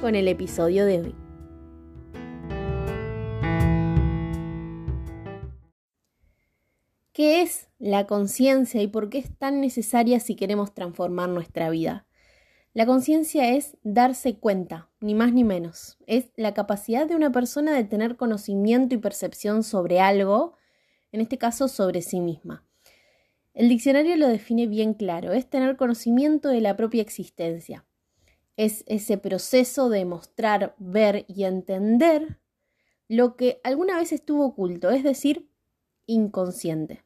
con el episodio de hoy. ¿Qué es la conciencia y por qué es tan necesaria si queremos transformar nuestra vida? La conciencia es darse cuenta, ni más ni menos. Es la capacidad de una persona de tener conocimiento y percepción sobre algo, en este caso sobre sí misma. El diccionario lo define bien claro, es tener conocimiento de la propia existencia. Es ese proceso de mostrar, ver y entender lo que alguna vez estuvo oculto, es decir, inconsciente.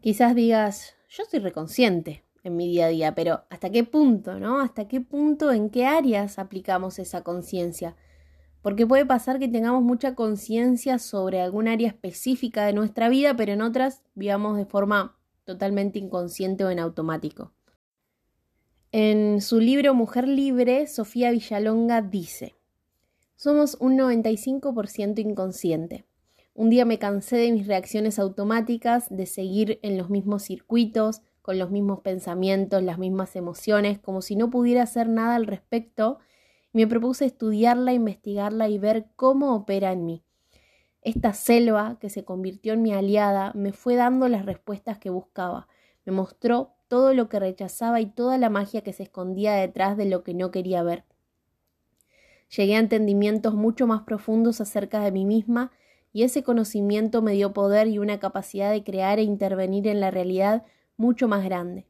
Quizás digas, yo soy reconsciente en mi día a día, pero ¿hasta qué punto, no? ¿Hasta qué punto, en qué áreas aplicamos esa conciencia? Porque puede pasar que tengamos mucha conciencia sobre algún área específica de nuestra vida, pero en otras vivamos de forma totalmente inconsciente o en automático. En su libro Mujer Libre, Sofía Villalonga dice, somos un 95% inconsciente. Un día me cansé de mis reacciones automáticas, de seguir en los mismos circuitos, con los mismos pensamientos, las mismas emociones, como si no pudiera hacer nada al respecto, me propuse estudiarla, investigarla y ver cómo opera en mí. Esta selva, que se convirtió en mi aliada, me fue dando las respuestas que buscaba, me mostró todo lo que rechazaba y toda la magia que se escondía detrás de lo que no quería ver. Llegué a entendimientos mucho más profundos acerca de mí misma y ese conocimiento me dio poder y una capacidad de crear e intervenir en la realidad mucho más grande.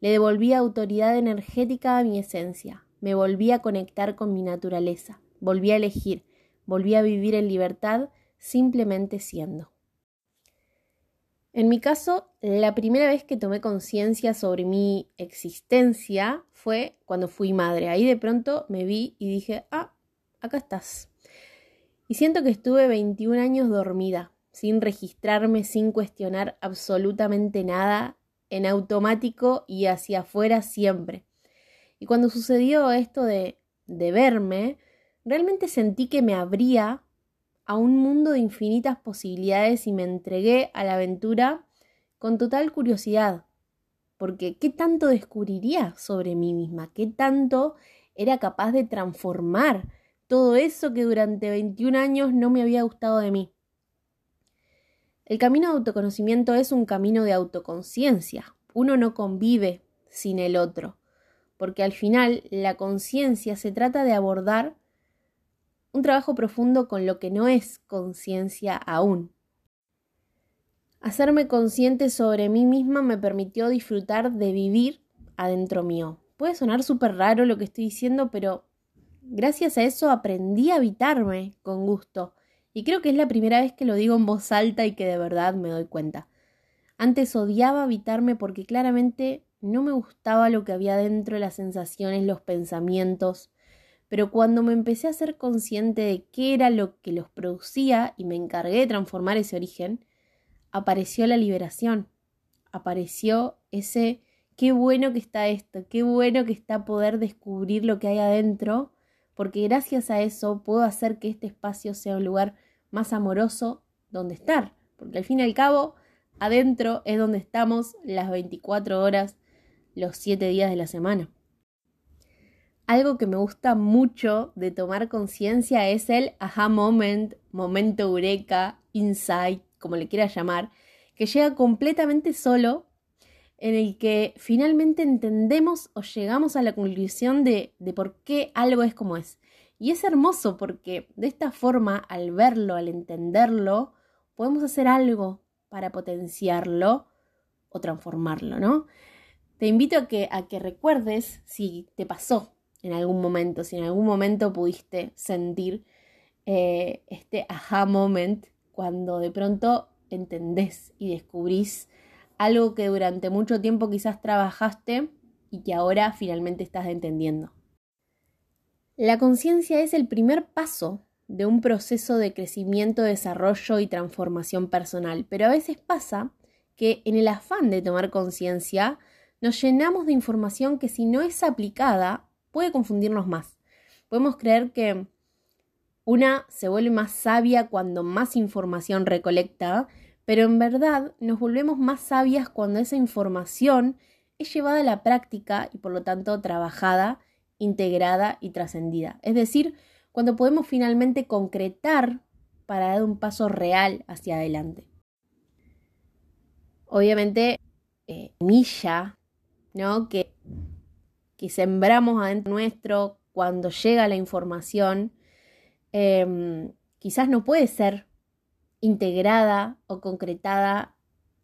Le devolví autoridad energética a mi esencia, me volví a conectar con mi naturaleza, volví a elegir, volví a vivir en libertad simplemente siendo. En mi caso, la primera vez que tomé conciencia sobre mi existencia fue cuando fui madre. Ahí de pronto me vi y dije, ah, acá estás. Y siento que estuve 21 años dormida, sin registrarme, sin cuestionar absolutamente nada, en automático y hacia afuera siempre. Y cuando sucedió esto de, de verme, realmente sentí que me abría a un mundo de infinitas posibilidades y me entregué a la aventura con total curiosidad. Porque ¿qué tanto descubriría sobre mí misma? ¿Qué tanto era capaz de transformar? todo eso que durante 21 años no me había gustado de mí. El camino de autoconocimiento es un camino de autoconciencia. Uno no convive sin el otro, porque al final la conciencia se trata de abordar un trabajo profundo con lo que no es conciencia aún. Hacerme consciente sobre mí misma me permitió disfrutar de vivir adentro mío. Puede sonar súper raro lo que estoy diciendo, pero Gracias a eso aprendí a habitarme con gusto. Y creo que es la primera vez que lo digo en voz alta y que de verdad me doy cuenta. Antes odiaba habitarme porque claramente no me gustaba lo que había dentro, las sensaciones, los pensamientos. Pero cuando me empecé a ser consciente de qué era lo que los producía y me encargué de transformar ese origen, apareció la liberación. Apareció ese qué bueno que está esto, qué bueno que está poder descubrir lo que hay adentro porque gracias a eso puedo hacer que este espacio sea un lugar más amoroso donde estar, porque al fin y al cabo, adentro es donde estamos las 24 horas, los 7 días de la semana. Algo que me gusta mucho de tomar conciencia es el aha moment, momento eureka, insight, como le quiera llamar, que llega completamente solo en el que finalmente entendemos o llegamos a la conclusión de, de por qué algo es como es. Y es hermoso porque de esta forma, al verlo, al entenderlo, podemos hacer algo para potenciarlo o transformarlo, ¿no? Te invito a que, a que recuerdes si te pasó en algún momento, si en algún momento pudiste sentir eh, este aha moment cuando de pronto entendés y descubrís algo que durante mucho tiempo quizás trabajaste y que ahora finalmente estás entendiendo. La conciencia es el primer paso de un proceso de crecimiento, desarrollo y transformación personal, pero a veces pasa que en el afán de tomar conciencia nos llenamos de información que si no es aplicada puede confundirnos más. Podemos creer que una se vuelve más sabia cuando más información recolecta, pero en verdad nos volvemos más sabias cuando esa información es llevada a la práctica y por lo tanto trabajada, integrada y trascendida. Es decir, cuando podemos finalmente concretar para dar un paso real hacia adelante. Obviamente, eh, milla, ¿no? Que, que sembramos adentro nuestro cuando llega la información, em, quizás no puede ser integrada o concretada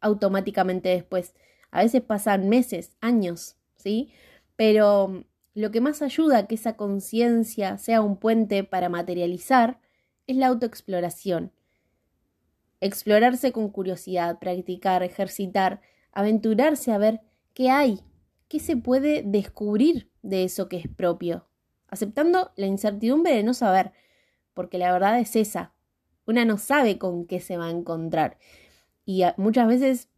automáticamente después. A veces pasan meses, años, ¿sí? Pero lo que más ayuda a que esa conciencia sea un puente para materializar es la autoexploración. Explorarse con curiosidad, practicar, ejercitar, aventurarse a ver qué hay, qué se puede descubrir de eso que es propio, aceptando la incertidumbre de no saber, porque la verdad es esa, una no sabe con qué se va a encontrar. Y muchas veces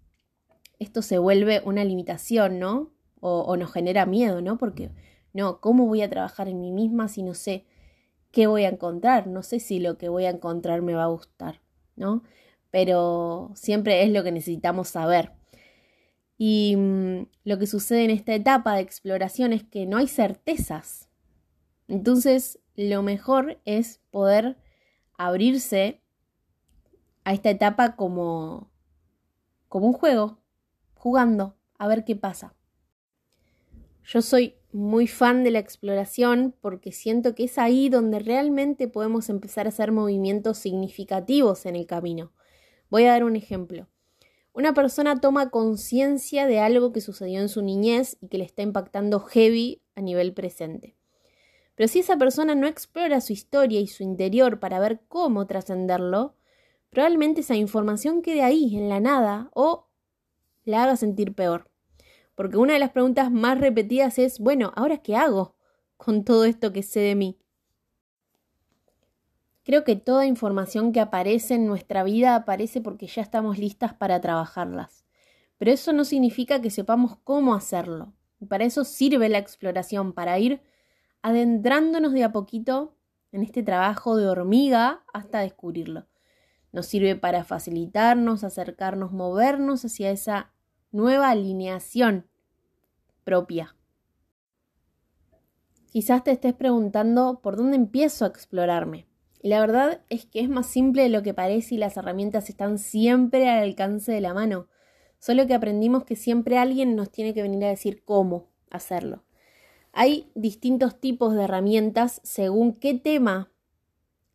esto se vuelve una limitación, ¿no? O, o nos genera miedo, ¿no? Porque no, ¿cómo voy a trabajar en mí misma si no sé qué voy a encontrar? No sé si lo que voy a encontrar me va a gustar, ¿no? Pero siempre es lo que necesitamos saber. Y mm, lo que sucede en esta etapa de exploración es que no hay certezas. Entonces, lo mejor es poder abrirse a esta etapa como, como un juego, jugando, a ver qué pasa. Yo soy muy fan de la exploración porque siento que es ahí donde realmente podemos empezar a hacer movimientos significativos en el camino. Voy a dar un ejemplo. Una persona toma conciencia de algo que sucedió en su niñez y que le está impactando heavy a nivel presente. Pero si esa persona no explora su historia y su interior para ver cómo trascenderlo, probablemente esa información quede ahí, en la nada, o la haga sentir peor. Porque una de las preguntas más repetidas es, bueno, ¿ahora qué hago con todo esto que sé de mí? Creo que toda información que aparece en nuestra vida aparece porque ya estamos listas para trabajarlas. Pero eso no significa que sepamos cómo hacerlo. Y para eso sirve la exploración, para ir adentrándonos de a poquito en este trabajo de hormiga hasta descubrirlo. Nos sirve para facilitarnos, acercarnos, movernos hacia esa nueva alineación propia. Quizás te estés preguntando por dónde empiezo a explorarme. Y la verdad es que es más simple de lo que parece y las herramientas están siempre al alcance de la mano. Solo que aprendimos que siempre alguien nos tiene que venir a decir cómo hacerlo. Hay distintos tipos de herramientas según qué tema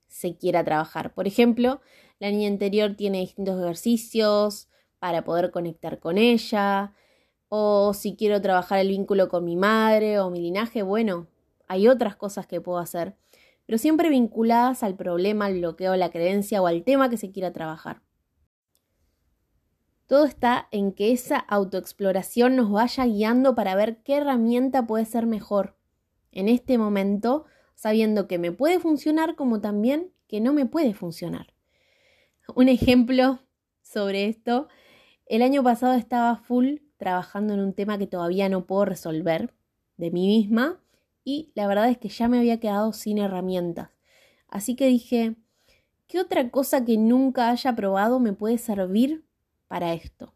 se quiera trabajar. Por ejemplo, la niña interior tiene distintos ejercicios, para poder conectar con ella, o si quiero trabajar el vínculo con mi madre o mi linaje, bueno, hay otras cosas que puedo hacer, pero siempre vinculadas al problema, al bloqueo, la creencia o al tema que se quiera trabajar. Todo está en que esa autoexploración nos vaya guiando para ver qué herramienta puede ser mejor en este momento, sabiendo que me puede funcionar como también que no me puede funcionar. Un ejemplo sobre esto el año pasado estaba full trabajando en un tema que todavía no puedo resolver de mí misma y la verdad es que ya me había quedado sin herramientas. Así que dije, ¿qué otra cosa que nunca haya probado me puede servir para esto?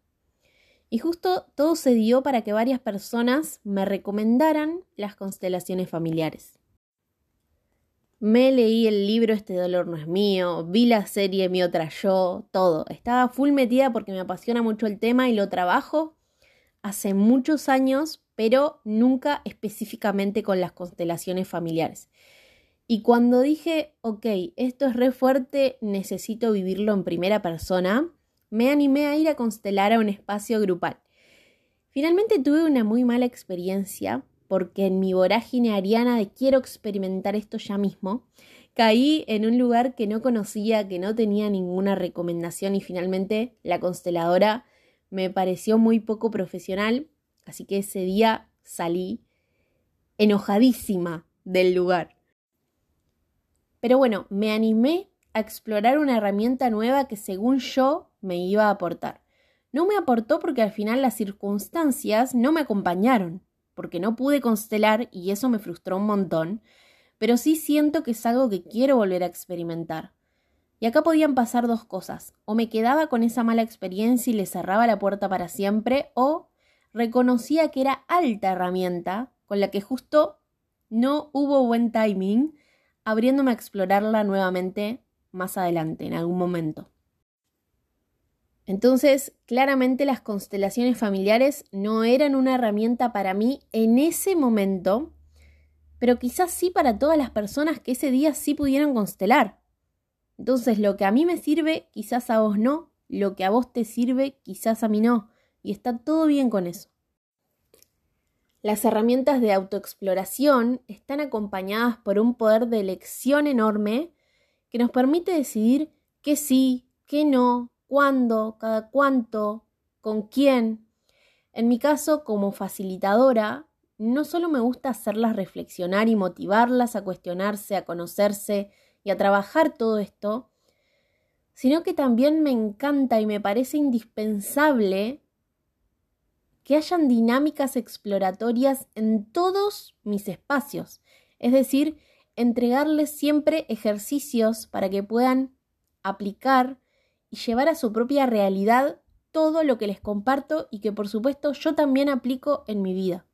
Y justo todo se dio para que varias personas me recomendaran las constelaciones familiares. Me leí el libro Este dolor no es mío, vi la serie Mi otra yo, todo. Estaba full metida porque me apasiona mucho el tema y lo trabajo hace muchos años, pero nunca específicamente con las constelaciones familiares. Y cuando dije, ok, esto es re fuerte, necesito vivirlo en primera persona, me animé a ir a constelar a un espacio grupal. Finalmente tuve una muy mala experiencia porque en mi vorágine ariana de quiero experimentar esto ya mismo, caí en un lugar que no conocía, que no tenía ninguna recomendación y finalmente la consteladora me pareció muy poco profesional, así que ese día salí enojadísima del lugar. Pero bueno, me animé a explorar una herramienta nueva que según yo me iba a aportar. No me aportó porque al final las circunstancias no me acompañaron, porque no pude constelar y eso me frustró un montón, pero sí siento que es algo que quiero volver a experimentar. Y acá podían pasar dos cosas, o me quedaba con esa mala experiencia y le cerraba la puerta para siempre, o reconocía que era alta herramienta con la que justo no hubo buen timing, abriéndome a explorarla nuevamente más adelante, en algún momento. Entonces, claramente las constelaciones familiares no eran una herramienta para mí en ese momento, pero quizás sí para todas las personas que ese día sí pudieran constelar. Entonces, lo que a mí me sirve, quizás a vos no, lo que a vos te sirve, quizás a mí no, y está todo bien con eso. Las herramientas de autoexploración están acompañadas por un poder de elección enorme que nos permite decidir qué sí, qué no, cuándo, cada cuánto, con quién. En mi caso, como facilitadora, no solo me gusta hacerlas reflexionar y motivarlas a cuestionarse, a conocerse y a trabajar todo esto, sino que también me encanta y me parece indispensable que hayan dinámicas exploratorias en todos mis espacios, es decir, entregarles siempre ejercicios para que puedan aplicar y llevar a su propia realidad todo lo que les comparto y que por supuesto yo también aplico en mi vida.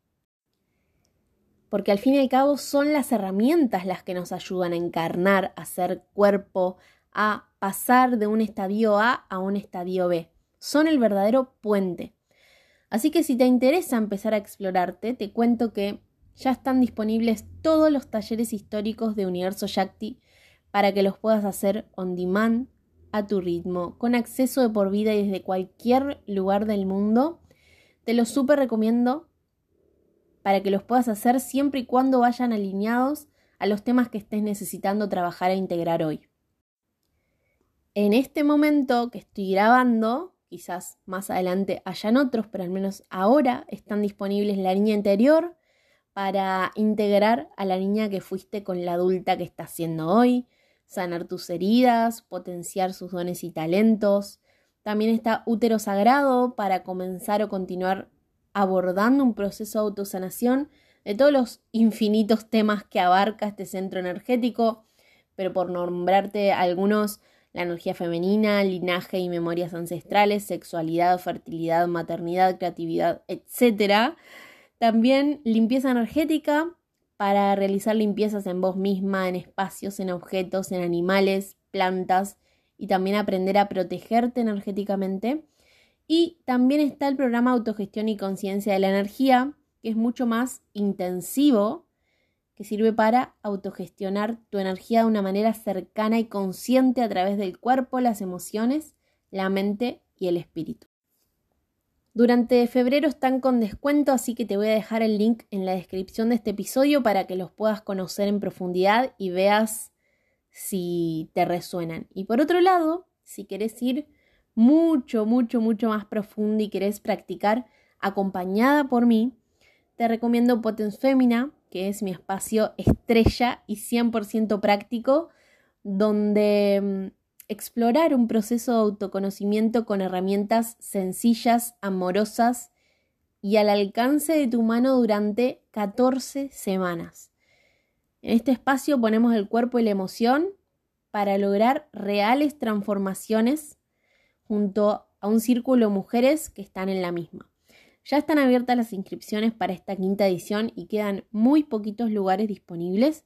Porque al fin y al cabo son las herramientas las que nos ayudan a encarnar, a ser cuerpo, a pasar de un estadio A a un estadio B. Son el verdadero puente. Así que si te interesa empezar a explorarte, te cuento que ya están disponibles todos los talleres históricos de Universo Shakti para que los puedas hacer on demand a tu ritmo, con acceso de por vida y desde cualquier lugar del mundo. Te los súper recomiendo para que los puedas hacer siempre y cuando vayan alineados a los temas que estés necesitando trabajar e integrar hoy. En este momento que estoy grabando, quizás más adelante hayan otros, pero al menos ahora están disponibles la niña interior para integrar a la niña que fuiste con la adulta que estás siendo hoy, sanar tus heridas, potenciar sus dones y talentos. También está útero sagrado para comenzar o continuar abordando un proceso de autosanación de todos los infinitos temas que abarca este centro energético, pero por nombrarte algunos, la energía femenina, linaje y memorias ancestrales, sexualidad, fertilidad, maternidad, creatividad, etc. También limpieza energética para realizar limpiezas en vos misma, en espacios, en objetos, en animales, plantas y también aprender a protegerte energéticamente. Y también está el programa Autogestión y Conciencia de la Energía, que es mucho más intensivo que sirve para autogestionar tu energía de una manera cercana y consciente a través del cuerpo, las emociones, la mente y el espíritu. Durante febrero están con descuento, así que te voy a dejar el link en la descripción de este episodio para que los puedas conocer en profundidad y veas si te resuenan. Y por otro lado, si querés ir mucho, mucho, mucho más profundo y querés practicar acompañada por mí, te recomiendo Potens Femina, que es mi espacio estrella y 100% práctico, donde mm, explorar un proceso de autoconocimiento con herramientas sencillas, amorosas y al alcance de tu mano durante 14 semanas. En este espacio ponemos el cuerpo y la emoción para lograr reales transformaciones junto a un círculo de mujeres que están en la misma. Ya están abiertas las inscripciones para esta quinta edición y quedan muy poquitos lugares disponibles,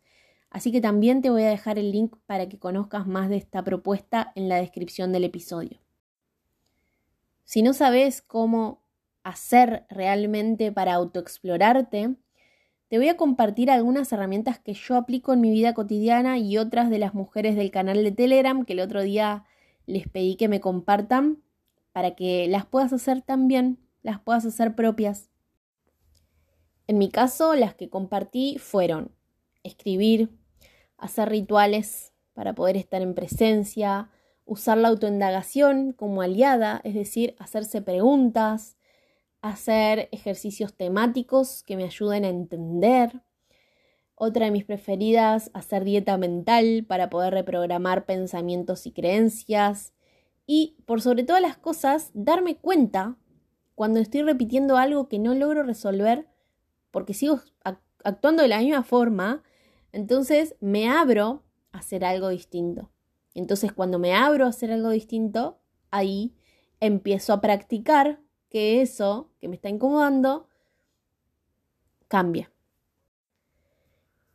así que también te voy a dejar el link para que conozcas más de esta propuesta en la descripción del episodio. Si no sabes cómo hacer realmente para autoexplorarte, te voy a compartir algunas herramientas que yo aplico en mi vida cotidiana y otras de las mujeres del canal de Telegram que el otro día les pedí que me compartan para que las puedas hacer también las puedas hacer propias. En mi caso, las que compartí fueron escribir, hacer rituales para poder estar en presencia, usar la autoindagación como aliada, es decir, hacerse preguntas, hacer ejercicios temáticos que me ayuden a entender, Otra de mis preferidas, hacer dieta mental para poder reprogramar pensamientos y creencias. Y, por sobre todas las cosas, darme cuenta cuando estoy repitiendo algo que no logro resolver porque sigo actuando de la misma forma, entonces me abro a hacer algo distinto. Entonces cuando me abro a hacer algo distinto, ahí empiezo a practicar que eso que me está incomodando cambia.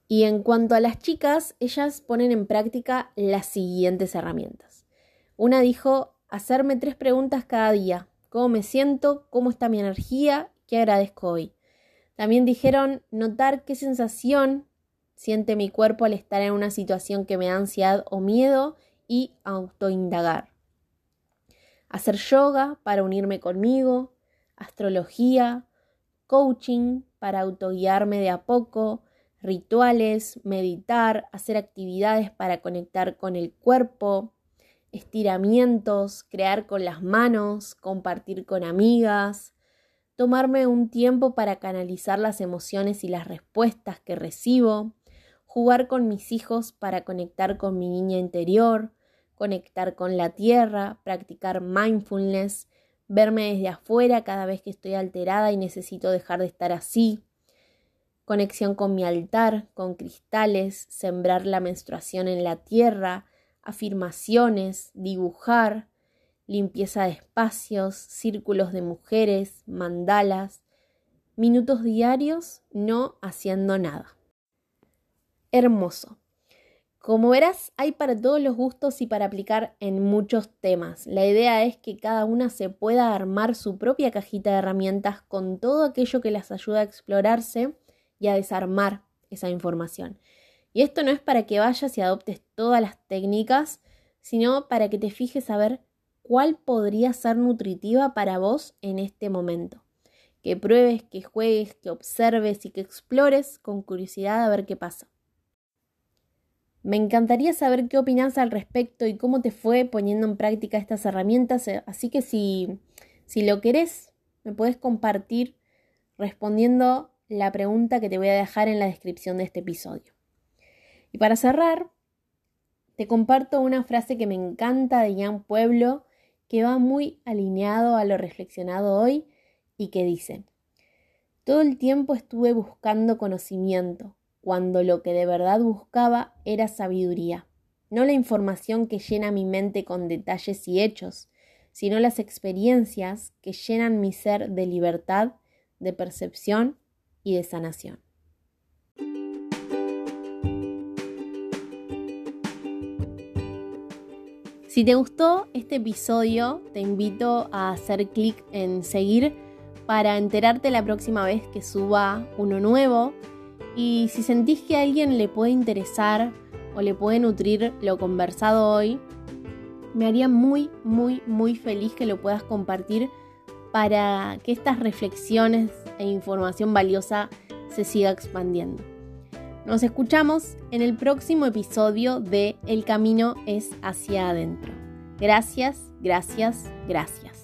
Y en cuanto a las chicas, ellas ponen en práctica las siguientes herramientas. Una dijo, hacerme tres preguntas cada día. ¿Cómo me siento? ¿Cómo está mi energía? ¿Qué agradezco hoy? También dijeron notar qué sensación siente mi cuerpo al estar en una situación que me da ansiedad o miedo y autoindagar. Hacer yoga para unirme conmigo, astrología, coaching para autoguiarme de a poco, rituales, meditar, hacer actividades para conectar con el cuerpo, estiramientos, crear con las manos, compartir con amigas, tomarme un tiempo para canalizar las emociones y las respuestas que recibo, jugar con mis hijos para conectar con mi niña interior, conectar con la tierra, practicar mindfulness, verme desde afuera cada vez que estoy alterada y necesito dejar de estar así, conexión con mi altar, con cristales, sembrar la menstruación en la tierra, afirmaciones, dibujar, limpieza de espacios, círculos de mujeres, mandalas, minutos diarios no haciendo nada hermoso. Como verás, hay para todos los gustos y para aplicar en muchos temas. La idea es que cada una se pueda armar su propia cajita de herramientas con todo aquello que las ayuda a explorarse y a desarmar esa información. Y esto no es para que vayas y adoptes todas las técnicas, sino para que te fijes a ver cuál podría ser nutritiva para vos en este momento. Que pruebes, que juegues, que observes y que explores con curiosidad a ver qué pasa. Me encantaría saber qué opinas al respecto y cómo te fue poniendo en práctica estas herramientas, eh, así que si, si lo querés, me puedes compartir respondiendo la pregunta que te voy a dejar en la descripción de este episodio. Y para cerrar, te comparto una frase que me encanta de Jan Pueblo, que va muy alineado a lo reflexionado hoy y que dice, todo el tiempo estuve buscando conocimiento, cuando lo que de verdad buscaba era sabiduría, no la información que llena mi mente con detalles y hechos, sino las experiencias que llenan mi ser de libertad, de percepción y de sanación. Si te gustó este episodio, te invito a hacer clic en seguir para enterarte la próxima vez que suba uno nuevo y si sentís que a alguien le puede interesar o le puede nutrir lo conversado hoy, me haría muy, muy, muy feliz que lo puedas compartir para que estas reflexiones e información valiosa se siga expandiendo. Nos escuchamos en el próximo episodio de El camino es hacia adentro. Gracias, gracias, gracias.